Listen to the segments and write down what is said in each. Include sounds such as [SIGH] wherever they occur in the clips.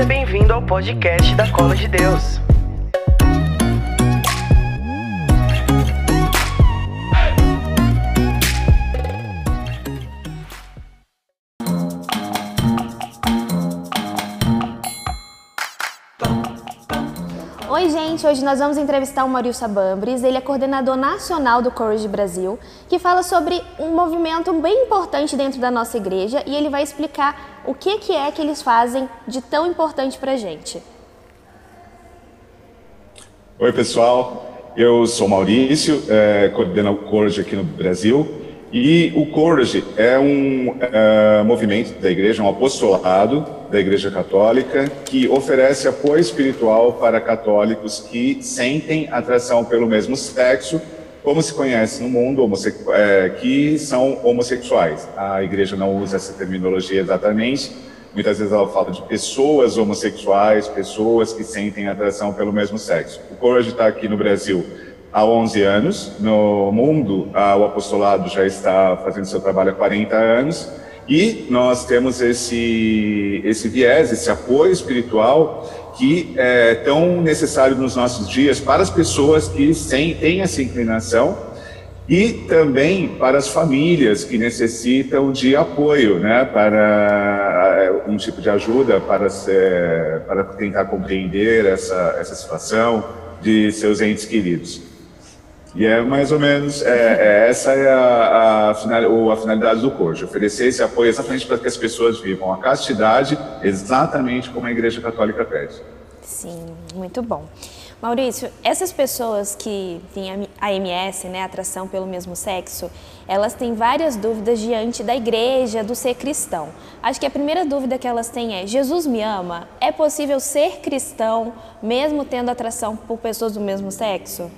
Seja bem-vindo ao podcast da Cola de Deus. Gente! Hoje nós vamos entrevistar o Maurício Sabambres. Ele é coordenador nacional do Courage Brasil, que fala sobre um movimento bem importante dentro da nossa igreja e ele vai explicar o que, que é que eles fazem de tão importante para gente. Oi, pessoal. Eu sou Maurício, é, coordeno o Courage aqui no Brasil. E o Courage é um uh, movimento da igreja, um apostolado da Igreja Católica que oferece apoio espiritual para católicos que sentem atração pelo mesmo sexo, como se conhece no mundo, é, que são homossexuais. A igreja não usa essa terminologia exatamente, muitas vezes ela fala de pessoas homossexuais, pessoas que sentem atração pelo mesmo sexo. O Courage está aqui no Brasil há 11 anos. No mundo, o apostolado já está fazendo seu trabalho há 40 anos. E nós temos esse, esse viés, esse apoio espiritual que é tão necessário nos nossos dias para as pessoas que têm essa inclinação e também para as famílias que necessitam de apoio, né, para um tipo de ajuda para, ser, para tentar compreender essa, essa situação de seus entes queridos. E é mais ou menos, é, é essa é a, a, final, a finalidade do curso, oferecer esse apoio exatamente para que as pessoas vivam a castidade exatamente como a Igreja Católica pede. Sim, muito bom. Maurício, essas pessoas que têm a MS, né, atração pelo mesmo sexo, elas têm várias dúvidas diante da igreja, do ser cristão. Acho que a primeira dúvida que elas têm é: Jesus me ama? É possível ser cristão mesmo tendo atração por pessoas do mesmo sexo?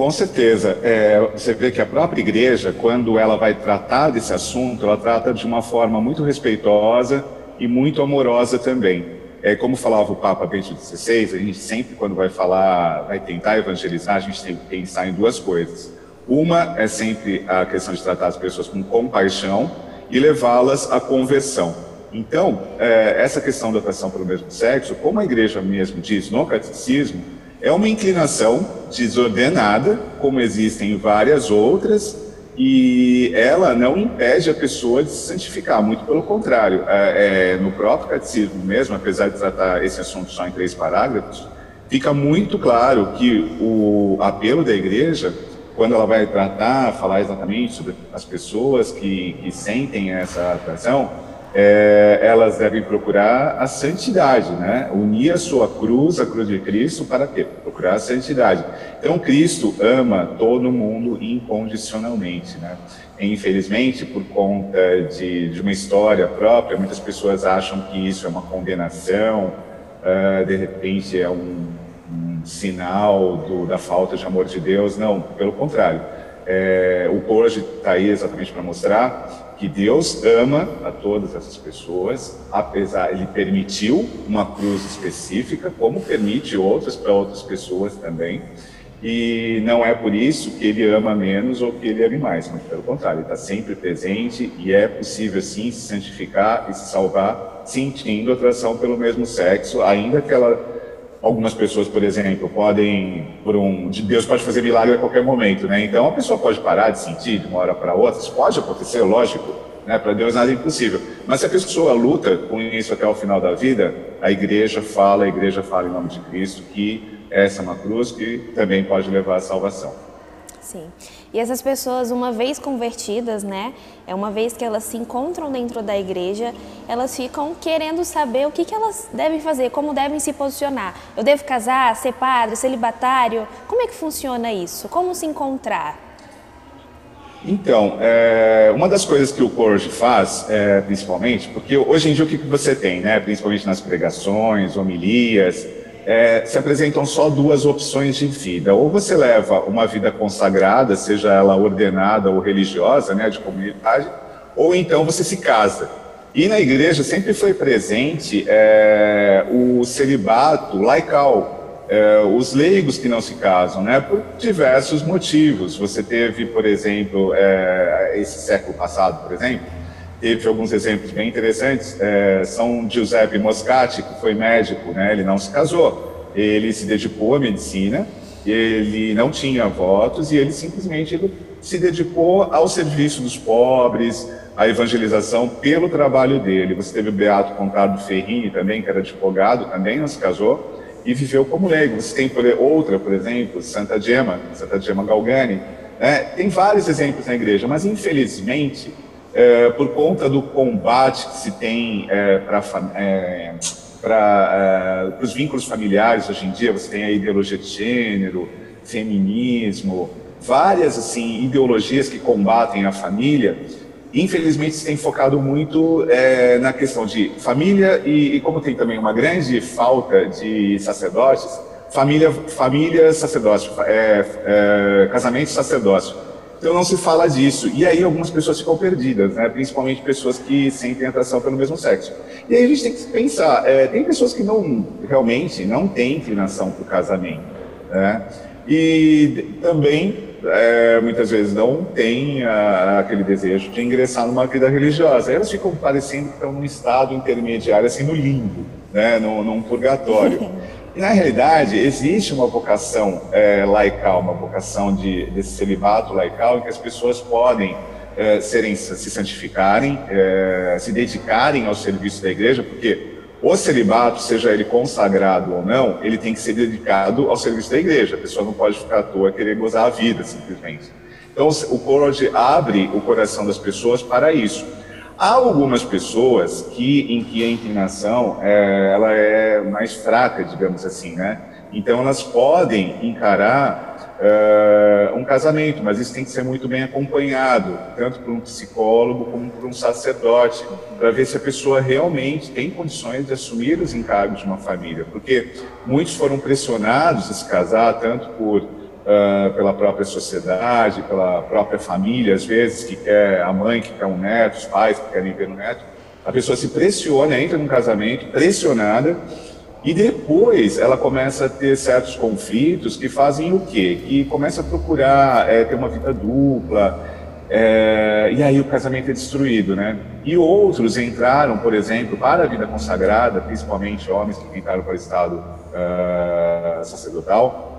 Com certeza. É, você vê que a própria igreja, quando ela vai tratar desse assunto, ela trata de uma forma muito respeitosa e muito amorosa também. É, como falava o Papa Bento XVI, a gente sempre, quando vai falar, vai tentar evangelizar, a gente tem que pensar em duas coisas. Uma é sempre a questão de tratar as pessoas com compaixão e levá-las à conversão. Então, é, essa questão da atração pelo mesmo sexo, como a igreja mesmo diz no catecismo, é uma inclinação desordenada, como existem várias outras, e ela não impede a pessoa de se santificar, muito pelo contrário. É, é, no próprio catecismo mesmo, apesar de tratar esse assunto só em três parágrafos, fica muito claro que o apelo da igreja, quando ela vai tratar, falar exatamente sobre as pessoas que, que sentem essa atração, é, elas devem procurar a santidade, né? Unir a sua cruz, a cruz de Cristo, para quê? Procurar a santidade. Então, Cristo ama todo mundo incondicionalmente, né? E, infelizmente, por conta de, de, uma história própria, muitas pessoas acham que isso é uma condenação, uh, de repente é um, um sinal do, da falta de amor de Deus. Não, pelo contrário. É, o Corge está aí exatamente para mostrar que Deus ama a todas essas pessoas, apesar ele permitiu uma cruz específica, como permite outras para outras pessoas também. E não é por isso que ele ama menos ou que ele ame mais, mas pelo contrário, ele está sempre presente e é possível sim se santificar e se salvar sentindo atração pelo mesmo sexo, ainda que ela algumas pessoas, por exemplo, podem, por um, Deus pode fazer milagre a qualquer momento, né? Então a pessoa pode parar de sentir de uma hora para outra, isso pode acontecer, lógico, né? Para Deus nada é impossível. Mas se a pessoa luta com isso até o final da vida, a igreja fala, a igreja fala em nome de Cristo que essa é uma cruz que também pode levar à salvação. Sim. E essas pessoas, uma vez convertidas, né, é uma vez que elas se encontram dentro da igreja, elas ficam querendo saber o que, que elas devem fazer, como devem se posicionar. Eu devo casar, ser padre, celibatário? Como é que funciona isso? Como se encontrar? Então, é, uma das coisas que o Corge faz, é, principalmente, porque hoje em dia o que, que você tem, né, principalmente nas pregações, homilias, é, se apresentam só duas opções de vida. Ou você leva uma vida consagrada, seja ela ordenada ou religiosa, né, de comunidade, ou então você se casa. E na igreja sempre foi presente é, o celibato laical, é, os leigos que não se casam, né, por diversos motivos. Você teve, por exemplo, é, esse século passado, por exemplo, teve alguns exemplos bem interessantes. É, São Giuseppe Moscati, que foi médico, né? ele não se casou, ele se dedicou à medicina, ele não tinha votos e ele simplesmente se dedicou ao serviço dos pobres, à evangelização pelo trabalho dele. Você teve o Beato Contardo Ferrini também, que era advogado, também não se casou e viveu como leigo. Você tem outra, por exemplo, Santa Gemma, Santa Gemma Galgani. Né? Tem vários exemplos na igreja, mas infelizmente, é, por conta do combate que se tem é, para é, para é, os vínculos familiares hoje em dia, você tem a ideologia de gênero, feminismo, várias assim ideologias que combatem a família. Infelizmente, se tem focado muito é, na questão de família e, e, como tem também uma grande falta de sacerdotes, família, família, sacerdócio, é, casamento sacerdócio. Então não se fala disso. E aí algumas pessoas ficam perdidas, né? principalmente pessoas que sentem atração pelo mesmo sexo. E aí a gente tem que pensar, é, tem pessoas que não realmente não têm inclinação para o casamento. Né? E também é, muitas vezes não têm aquele desejo de ingressar numa vida religiosa. Elas ficam parecendo que estão num estado intermediário, assim, no limbo, né? num, num purgatório. [LAUGHS] E, na realidade, existe uma vocação é, laical, uma vocação de, desse celibato laical, em que as pessoas podem é, serem, se santificarem, é, se dedicarem ao serviço da igreja, porque o celibato, seja ele consagrado ou não, ele tem que ser dedicado ao serviço da igreja. A pessoa não pode ficar à toa querer gozar a vida, simplesmente. Então, o Code abre o coração das pessoas para isso. Há algumas pessoas que, em que a inclinação é, ela é mais fraca, digamos assim, né? Então, elas podem encarar uh, um casamento, mas isso tem que ser muito bem acompanhado, tanto por um psicólogo como por um sacerdote, para ver se a pessoa realmente tem condições de assumir os encargos de uma família, porque muitos foram pressionados a se casar, tanto por pela própria sociedade, pela própria família, às vezes que quer a mãe que quer um neto, os pais que querem ver um neto, a pessoa se pressiona, entra num casamento pressionada e depois ela começa a ter certos conflitos que fazem o quê? Que começa a procurar é, ter uma vida dupla, é, e aí o casamento é destruído, né? E outros entraram, por exemplo, para a vida consagrada, principalmente homens que entraram para o estado uh, sacerdotal,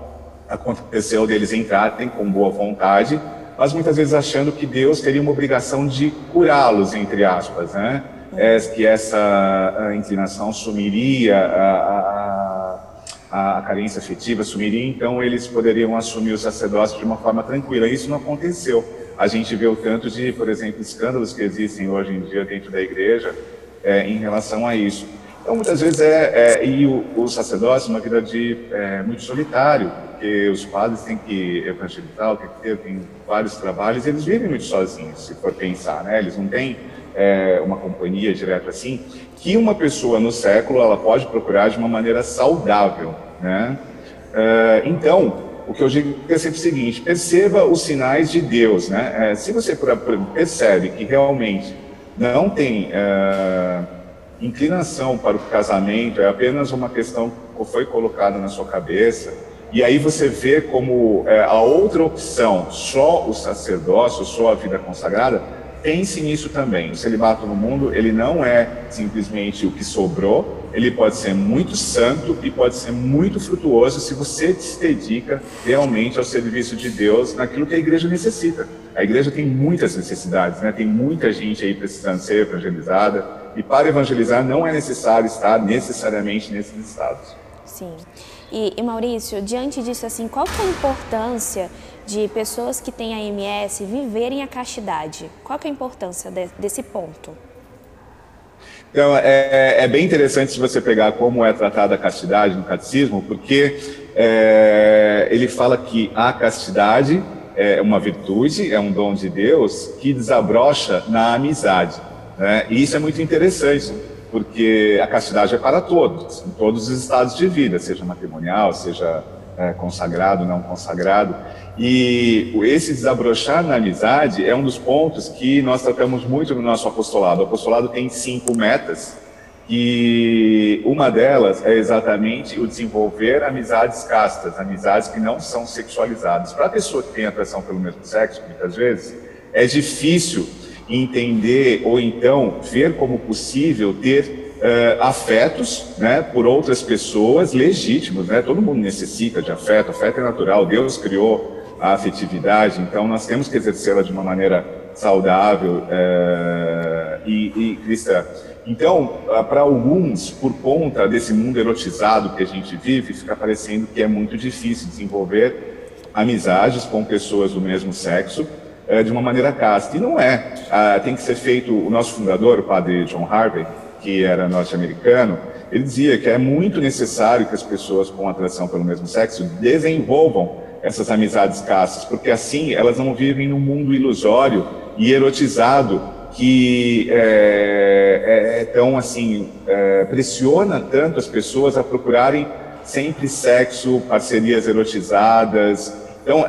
aconteceu deles entrarem com boa vontade, mas muitas vezes achando que Deus teria uma obrigação de curá-los, entre aspas, né? é que essa inclinação sumiria a, a, a, carência afetiva, sumiria, então eles poderiam assumir o sacerdócio de uma forma tranquila. Isso não aconteceu. A gente vê o tanto de, por exemplo, escândalos que existem hoje em dia dentro da igreja é, em relação a isso. Então, muitas vezes é, é e o, o sacerdócio é uma vida de é, muito solitário, porque os padres têm que evangelizar, têm que ter tem vários trabalhos, eles vivem muito sozinhos, se for pensar, né? Eles não têm é, uma companhia direto assim, que uma pessoa no século ela pode procurar de uma maneira saudável, né? É, então, o que eu digo é sempre o seguinte: perceba os sinais de Deus, né? É, se você percebe que realmente não tem é, inclinação para o casamento, é apenas uma questão que foi colocada na sua cabeça, e aí você vê como é, a outra opção, só o sacerdócio, só a vida consagrada, pense nisso também. O celibato no mundo, ele não é simplesmente o que sobrou, ele pode ser muito santo e pode ser muito frutuoso se você se dedica realmente ao serviço de Deus naquilo que a igreja necessita. A igreja tem muitas necessidades, né? tem muita gente aí precisando ser evangelizada, e para evangelizar não é necessário estar necessariamente nesses estados. Sim. E, e Maurício, diante disso, assim, qual é a importância de pessoas que têm AMS viverem a castidade? Qual é a importância de, desse ponto? Então, é, é, bem interessante se você pegar como é tratada a castidade no catecismo, porque é, ele fala que a castidade é uma virtude, é um dom de Deus que desabrocha na amizade. Né? E isso é muito interessante, porque a castidade é para todos, em todos os estados de vida, seja matrimonial, seja é, consagrado, não consagrado. E esse desabrochar na amizade é um dos pontos que nós tratamos muito no nosso apostolado. O apostolado tem cinco metas e uma delas é exatamente o desenvolver amizades castas, amizades que não são sexualizadas. Para a pessoa que tem atração pelo mesmo sexo, muitas vezes, é difícil entender ou então ver como possível ter Uh, afetos né, por outras pessoas legítimos. Né? Todo mundo necessita de afeto, afeto é natural, Deus criou a afetividade, então nós temos que exercê-la de uma maneira saudável uh, e, e cristã. Então, uh, para alguns, por conta desse mundo erotizado que a gente vive, fica parecendo que é muito difícil desenvolver amizades com pessoas do mesmo sexo de uma maneira casta. E não é. tem que ser feito, o nosso fundador, o padre John Harvey, que era norte-americano, ele dizia que é muito necessário que as pessoas com atração pelo mesmo sexo desenvolvam essas amizades castas, porque assim elas não vivem num mundo ilusório e erotizado que é, é, tão assim é, pressiona tanto as pessoas a procurarem sempre sexo, parcerias erotizadas. Então,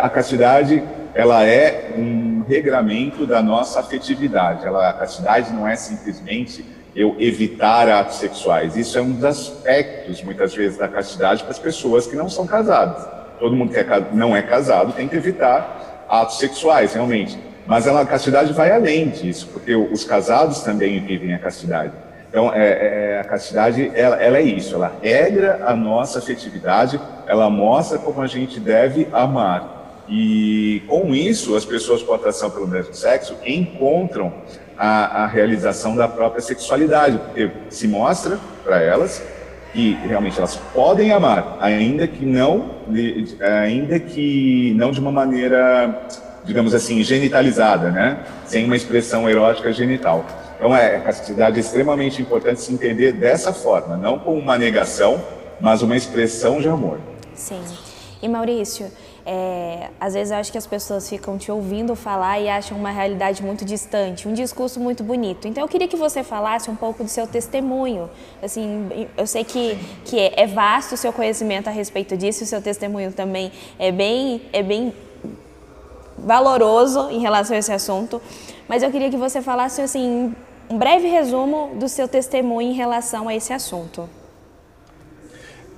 a castidade ela é um regramento da nossa afetividade. Ela, a castidade não é simplesmente eu evitar atos sexuais. Isso é um dos aspectos, muitas vezes, da castidade para as pessoas que não são casadas. Todo mundo que é, não é casado tem que evitar atos sexuais, realmente. Mas ela, a castidade vai além disso, porque os casados também vivem a castidade. Então, é, é, a castidade, ela, ela, é isso, ela regra a nossa afetividade, ela mostra como a gente deve amar. E com isso, as pessoas com atração pelo mesmo sexo encontram a, a realização da própria sexualidade, porque se mostra para elas que realmente elas podem amar, ainda que não, ainda que não de uma maneira, digamos assim, genitalizada, né? Sem uma expressão erótica genital. Então é, a castidade é extremamente importante se entender dessa forma, não como uma negação, mas uma expressão de amor. Sim. E Maurício, é, às vezes eu acho que as pessoas ficam te ouvindo falar e acham uma realidade muito distante, um discurso muito bonito. Então eu queria que você falasse um pouco do seu testemunho. Assim, eu sei que, que é, é vasto o seu conhecimento a respeito disso, o seu testemunho também é bem, é bem valoroso em relação a esse assunto. Mas eu queria que você falasse assim, um breve resumo do seu testemunho em relação a esse assunto.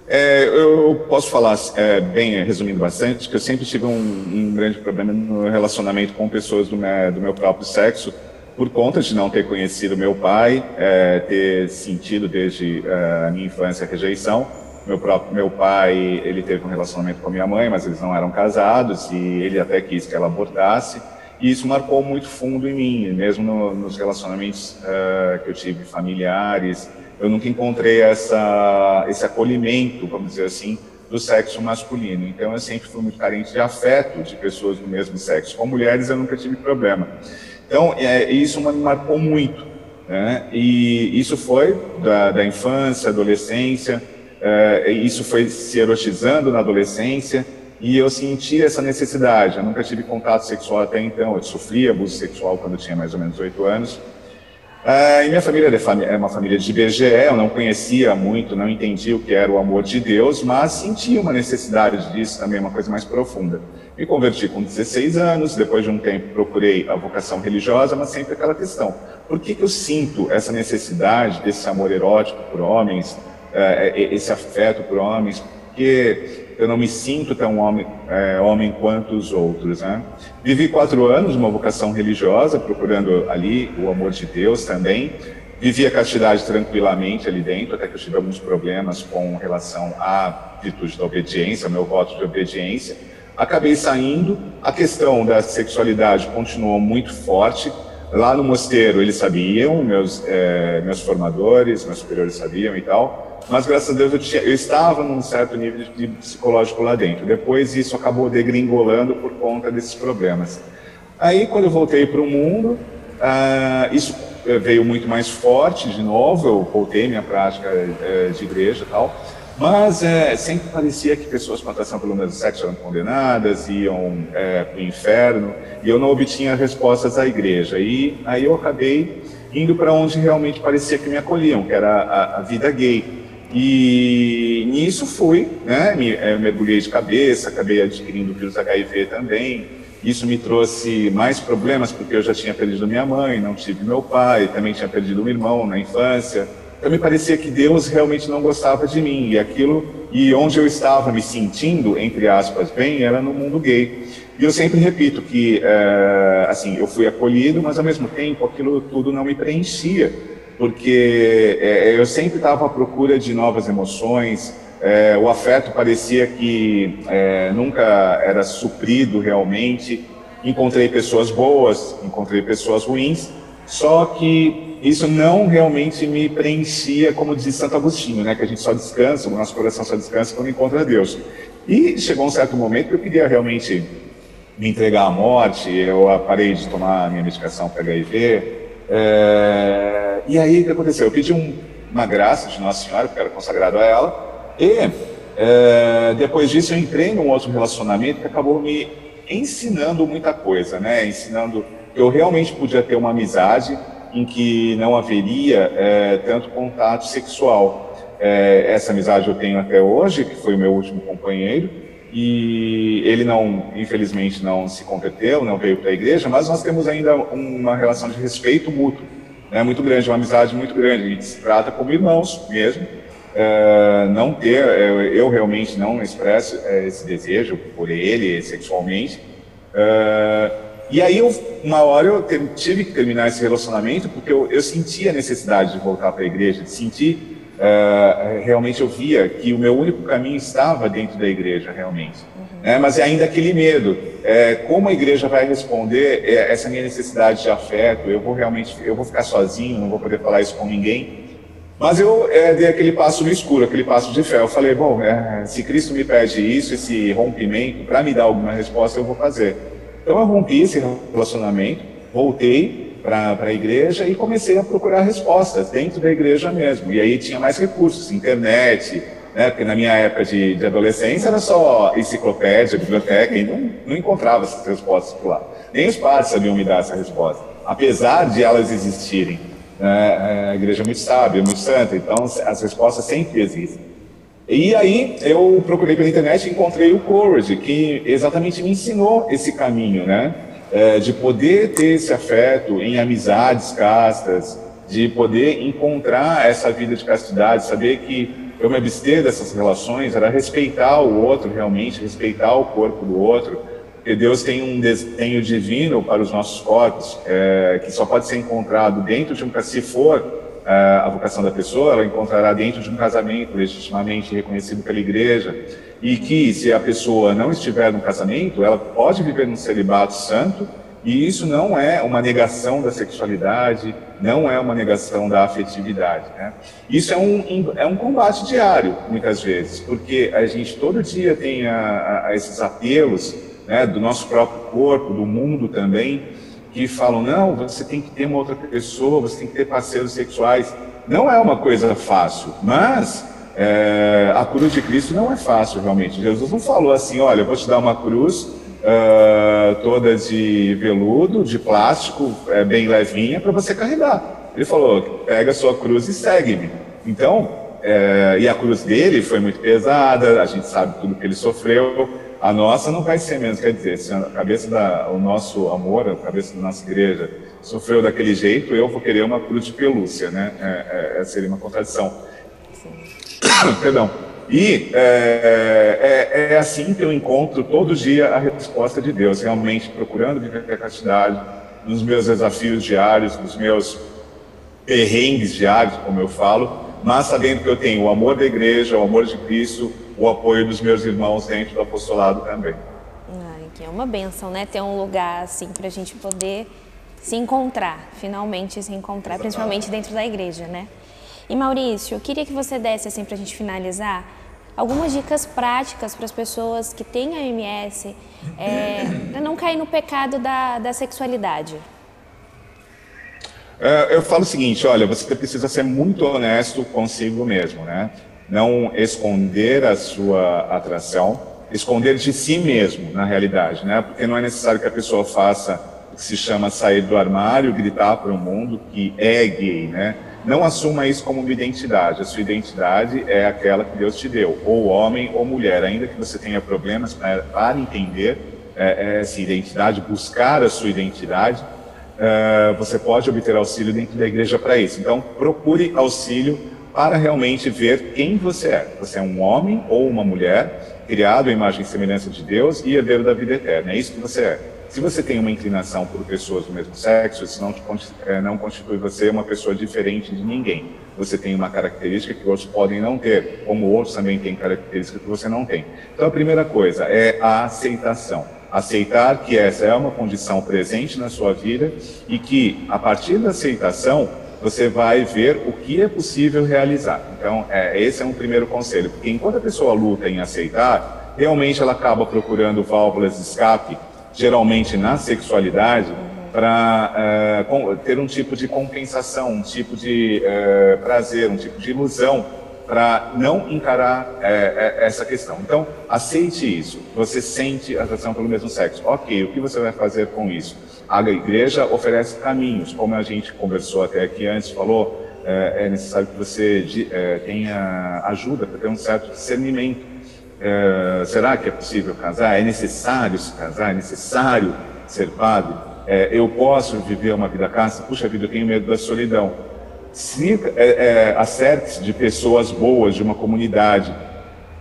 É, eu posso falar, é, bem, resumindo bastante, que eu sempre tive um, um, grande problema no relacionamento com pessoas do do meu, próprio sexo, por conta de não ter conhecido meu pai, é, ter sentido desde é, a minha infância a rejeição. Meu próprio meu pai, ele teve um relacionamento com a minha mãe, mas eles não eram casados e ele até quis que ela abortasse. E isso marcou muito fundo em mim, mesmo no, nos relacionamentos uh, que eu tive familiares, eu nunca encontrei essa, esse acolhimento, vamos dizer assim, do sexo masculino. Então eu sempre fui muito carente de afeto de pessoas do mesmo sexo. Com mulheres eu nunca tive problema. Então é, isso me marcou muito. Né? E isso foi da, da infância, adolescência, é, isso foi se erotizando na adolescência e eu senti essa necessidade. Eu nunca tive contato sexual até então. Eu sofri abuso sexual quando eu tinha mais ou menos oito anos. Ah, e minha família é uma família de IBGE, eu não conhecia muito, não entendia o que era o amor de Deus, mas sentia uma necessidade disso também, uma coisa mais profunda. Me converti com 16 anos, depois de um tempo procurei a vocação religiosa, mas sempre aquela questão: por que, que eu sinto essa necessidade desse amor erótico por homens, eh, esse afeto por homens? Porque eu não me sinto tão homem, é, homem quanto os outros. Né? Vivi quatro anos uma vocação religiosa, procurando ali o amor de Deus também. Vivi a castidade tranquilamente ali dentro, até que eu tive alguns problemas com relação à virtude da obediência, meu voto de obediência. Acabei saindo, a questão da sexualidade continuou muito forte. Lá no mosteiro eles sabiam, meus, é, meus formadores, meus superiores sabiam e tal mas graças a Deus eu, tinha, eu estava num certo nível de, de, psicológico lá dentro. Depois isso acabou degringolando por conta desses problemas. Aí quando eu voltei para o mundo, uh, isso veio muito mais forte de novo, eu voltei minha prática uh, de igreja e tal, mas uh, sempre parecia que pessoas com atração pelo mesmo sexo eram condenadas, iam para o inferno, e eu não obtinha respostas da igreja. E aí eu acabei indo para onde realmente parecia que me acolhiam, que era a, a vida gay. E nisso fui, né, me, é, mergulhei de cabeça, acabei adquirindo o vírus HIV também. Isso me trouxe mais problemas porque eu já tinha perdido minha mãe, não tive meu pai, também tinha perdido um irmão na infância. Então me parecia que Deus realmente não gostava de mim e aquilo e onde eu estava me sentindo entre aspas bem era no mundo gay. E eu sempre repito que, é, assim, eu fui acolhido, mas ao mesmo tempo aquilo tudo não me preenchia, porque é, eu sempre estava à procura de novas emoções, é, o afeto parecia que é, nunca era suprido realmente. Encontrei pessoas boas, encontrei pessoas ruins, só que isso não realmente me preenchia, como diz Santo Agostinho, né, que a gente só descansa, o nosso coração só descansa quando encontra Deus. E chegou um certo momento que eu queria realmente me entregar à morte, eu parei de tomar minha medicação para HIV. É, e aí o que aconteceu? Eu pedi um, uma graça de Nossa Senhora, porque era consagrado a ela, e é, depois disso eu entrei num outro relacionamento que acabou me ensinando muita coisa, né? Ensinando que eu realmente podia ter uma amizade em que não haveria é, tanto contato sexual. É, essa amizade eu tenho até hoje, que foi o meu último companheiro, e ele não, infelizmente, não se converteu, não veio para a igreja, mas nós temos ainda uma relação de respeito mútuo, né, muito grande, uma amizade muito grande. A gente se trata como irmãos mesmo. É, não ter, é, eu realmente não expresso é, esse desejo por ele sexualmente. É, e aí, eu, uma hora eu tive que terminar esse relacionamento porque eu, eu senti a necessidade de voltar para a igreja, de sentir realmente eu via que o meu único caminho estava dentro da igreja, realmente. Uhum. É, mas é ainda aquele medo. É, como a igreja vai responder é, essa minha necessidade de afeto? Eu vou realmente, eu vou ficar sozinho, não vou poder falar isso com ninguém. Mas eu é, dei aquele passo no escuro, aquele passo de fé. Eu falei, bom, é, se Cristo me pede isso, esse rompimento, para me dar alguma resposta, eu vou fazer. Então eu rompi esse relacionamento, voltei para a igreja e comecei a procurar respostas dentro da igreja mesmo. E aí tinha mais recursos, internet, né? porque na minha época de, de adolescência era só enciclopédia, biblioteca, e não, não encontrava essas respostas por lá. Nem os padres sabiam me dar essa resposta, apesar de elas existirem. Né? A igreja é muito sábia, muito santa, então as respostas sempre existem. E aí eu procurei pela internet e encontrei o Courage, que exatamente me ensinou esse caminho, né? é, de poder ter esse afeto em amizades castas, de poder encontrar essa vida de castidade, saber que eu me abster dessas relações era respeitar o outro realmente, respeitar o corpo do outro, porque Deus tem um desenho divino para os nossos corpos, é, que só pode ser encontrado dentro de um se for é, a vocação da pessoa, ela encontrará dentro de um casamento legitimamente reconhecido pela igreja. E que se a pessoa não estiver no casamento, ela pode viver num celibato santo, e isso não é uma negação da sexualidade, não é uma negação da afetividade. Né? Isso é um, é um combate diário, muitas vezes, porque a gente todo dia tem a, a esses apelos né, do nosso próprio corpo, do mundo também, que falam: não, você tem que ter uma outra pessoa, você tem que ter parceiros sexuais. Não é uma coisa fácil, mas é, a cruz de Cristo não é fácil, realmente. Jesus não falou assim: olha, eu vou te dar uma cruz uh, toda de veludo, de plástico, é, bem levinha, para você carregar. Ele falou: pega a sua cruz e segue-me. Então, é, e a cruz dele foi muito pesada, a gente sabe tudo que ele sofreu. A nossa não vai ser menos, quer dizer, se a cabeça da, o nosso amor, a cabeça da nossa igreja sofreu daquele jeito, eu vou querer uma cruz de pelúcia, né? É, é, seria uma contradição. [COUGHS] Perdão. E é, é, é, assim que eu encontro todo dia a resposta de Deus, realmente procurando viver a castidade, nos meus desafios diários, nos meus perrengues diários, como eu falo, mas sabendo que eu tenho o amor da igreja, o amor de Cristo, o apoio dos meus irmãos dentro do apostolado também. Ai, que é uma benção, né? Ter um lugar assim para a gente poder se encontrar, finalmente se encontrar, Exatamente. principalmente dentro da igreja, né? E Maurício, eu queria que você desse, assim, para a gente finalizar, algumas dicas práticas para as pessoas que têm a MS, é, [CLEARS THROAT] para não cair no pecado da, da sexualidade. É, eu falo o seguinte, olha, você precisa ser muito honesto consigo mesmo, né? Não esconder a sua atração, esconder de si mesmo, na realidade, né? Porque não é necessário que a pessoa faça o que se chama sair do armário, gritar para o mundo que é gay, né? Não assuma isso como uma identidade. A sua identidade é aquela que Deus te deu, ou homem ou mulher. Ainda que você tenha problemas para, entender é, essa identidade, buscar a sua identidade, é, você pode obter auxílio dentro da igreja para isso. Então, procure auxílio para realmente ver quem você é. Você é um homem ou uma mulher criado à imagem e semelhança de Deus e herdeiro da vida eterna. É isso que você é. Se você tem uma inclinação por pessoas do mesmo sexo, isso não, é, não constitui você uma pessoa diferente de ninguém. Você tem uma característica que outros podem não ter, como outros também têm características que você não tem. Então, a primeira coisa é a aceitação. Aceitar que essa é uma condição presente na sua vida e que, a partir da aceitação, você vai ver o que é possível realizar. Então, é, esse é um primeiro conselho, porque enquanto a pessoa luta em aceitar, realmente ela acaba procurando válvulas de escape geralmente na sexualidade, para uh, eh, ter um tipo de compensação, um tipo de uh, prazer, um tipo de ilusão, para não encarar uh, essa questão. Então, aceite isso. Você sente atração pelo mesmo sexo. Ok, o que você vai fazer com isso? A igreja oferece caminhos, como a gente conversou até aqui antes, falou, é necessário que você tenha ajuda para ter um certo discernimento é, será que é possível casar? É necessário se casar? É necessário ser padre? É, eu posso viver uma vida casta? Puxa vida, eu tenho medo da solidão. Se é, é acerte-se de pessoas boas, de uma comunidade.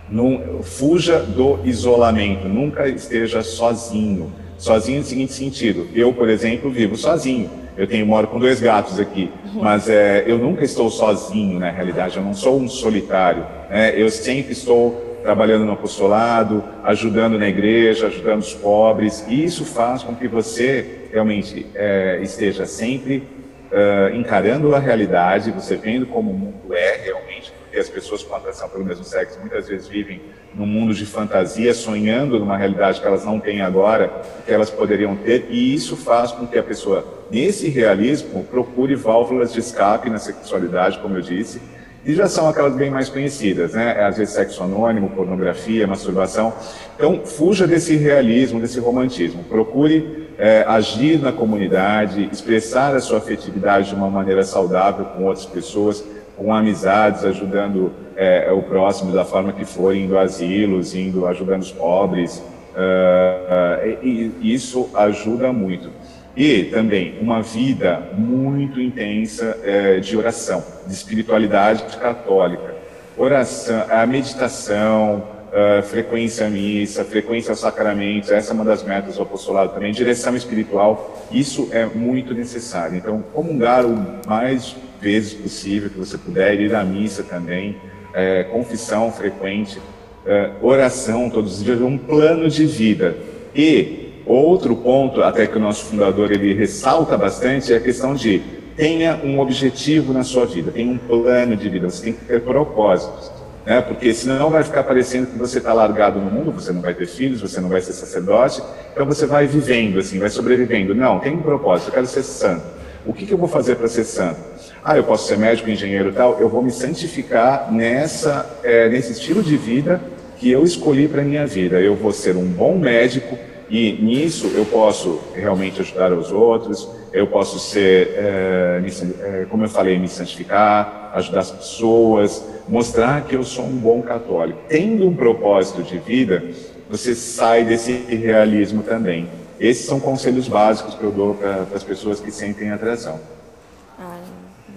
Não, fuja do isolamento, nunca esteja sozinho. Sozinho no seguinte sentido, eu, por exemplo, vivo sozinho. Eu tenho moro com dois gatos aqui, mas é, eu nunca estou sozinho na realidade. Eu não sou um solitário. Né? Eu sempre estou trabalhando no apostolado, ajudando na igreja, ajudando os pobres. E isso faz com que você realmente é, esteja sempre uh, encarando a realidade, você vendo como o mundo é realmente, porque as pessoas com atração pelo mesmo sexo muitas vezes vivem num mundo de fantasia, sonhando numa realidade que elas não têm agora, que elas poderiam ter, e isso faz com que a pessoa, nesse realismo, procure válvulas de escape na sexualidade, como eu disse, e já são aquelas bem mais conhecidas, né? É, às vezes sexo anônimo, pornografia, masturbação. Então, fuja desse realismo, desse romantismo. Procure é, agir na comunidade, expressar a sua afetividade de uma maneira saudável com outras pessoas, com amizades, ajudando é, o próximo da forma que for, indo a asilos, indo ajudando os pobres. Uh, uh, e, e isso ajuda muito. E também uma vida muito intensa é, de oração, de espiritualidade católica. Oração, a meditação, a frequência à missa, frequência aos sacramentos, essa é uma das metas do apostolado também, direção espiritual, isso é muito necessário. Então, comungar o mais vezes possível que você puder, ir à missa também, é, confissão frequente, é, oração todos os dias, um plano de vida. E Outro ponto, até que o nosso fundador ele ressalta bastante, é a questão de tenha um objetivo na sua vida, tenha um plano de vida, você tem que ter propósitos. Né? Porque senão vai ficar parecendo que você está largado no mundo, você não vai ter filhos, você não vai ser sacerdote, então você vai vivendo assim, vai sobrevivendo. Não, tem um propósito, eu quero ser santo. O que, que eu vou fazer para ser santo? Ah, eu posso ser médico, engenheiro tal, eu vou me santificar nessa, é, nesse estilo de vida que eu escolhi para minha vida. Eu vou ser um bom médico, e nisso eu posso realmente ajudar os outros, eu posso ser, é, como eu falei, me santificar, ajudar as pessoas, mostrar que eu sou um bom católico. Tendo um propósito de vida, você sai desse realismo também. Esses são conselhos básicos que eu dou para as pessoas que sentem atração.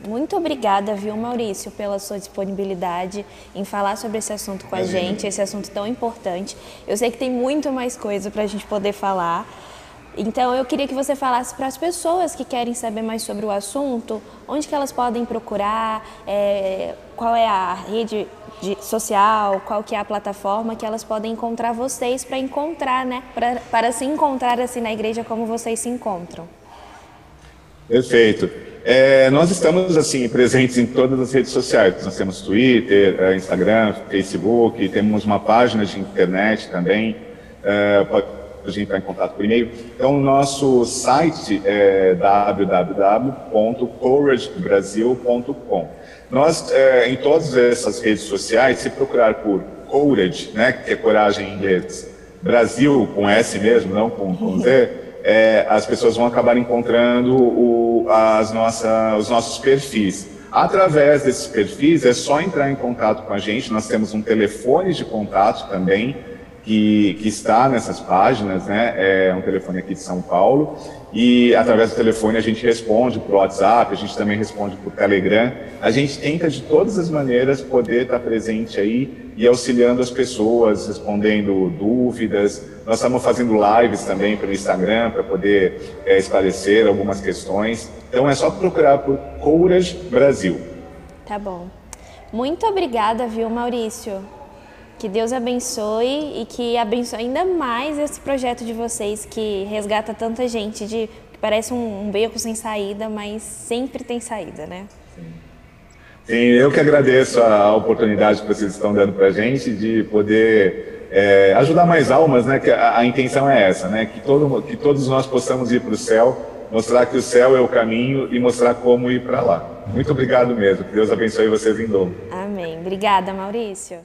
Muito obrigada, viu, Maurício, pela sua disponibilidade em falar sobre esse assunto com a gente, esse assunto tão importante. Eu sei que tem muito mais coisa para a gente poder falar. Então, eu queria que você falasse para as pessoas que querem saber mais sobre o assunto, onde que elas podem procurar, é, qual é a rede de, social, qual que é a plataforma que elas podem encontrar vocês para encontrar, né, pra, para se encontrar assim na igreja como vocês se encontram. Perfeito. É, nós estamos assim presentes em todas as redes sociais. Nós temos Twitter, é, Instagram, Facebook, temos uma página de internet também. É, pode entrar em contato por e-mail. Então, nosso site é www.couragebrasil.com. Nós, é, em todas essas redes sociais, se procurar por Courage, né, que é coragem em inglês, Brasil com S mesmo, não com, com Z, é, as pessoas vão acabar encontrando o, as nossa, os nossos perfis. Através desses perfis, é só entrar em contato com a gente. Nós temos um telefone de contato também, que, que está nessas páginas, né? É um telefone aqui de São Paulo e através do telefone a gente responde por WhatsApp, a gente também responde por Telegram. A gente tenta de todas as maneiras poder estar presente aí e auxiliando as pessoas, respondendo dúvidas. Nós estamos fazendo lives também pelo Instagram para poder é, esclarecer algumas questões. Então é só procurar por Couras Brasil. Tá bom. Muito obrigada, viu, Maurício? Que Deus abençoe e que abençoe ainda mais esse projeto de vocês que resgata tanta gente de que parece um, um beco sem saída, mas sempre tem saída, né? Sim, eu que agradeço a oportunidade que vocês estão dando para a gente de poder é, ajudar mais almas, né? Que a, a, intenção é essa, né? Que, todo, que todos nós possamos ir para o céu, mostrar que o céu é o caminho e mostrar como ir para lá. Muito obrigado mesmo. Que Deus abençoe vocês em dobro. Amém. Obrigada, Maurício.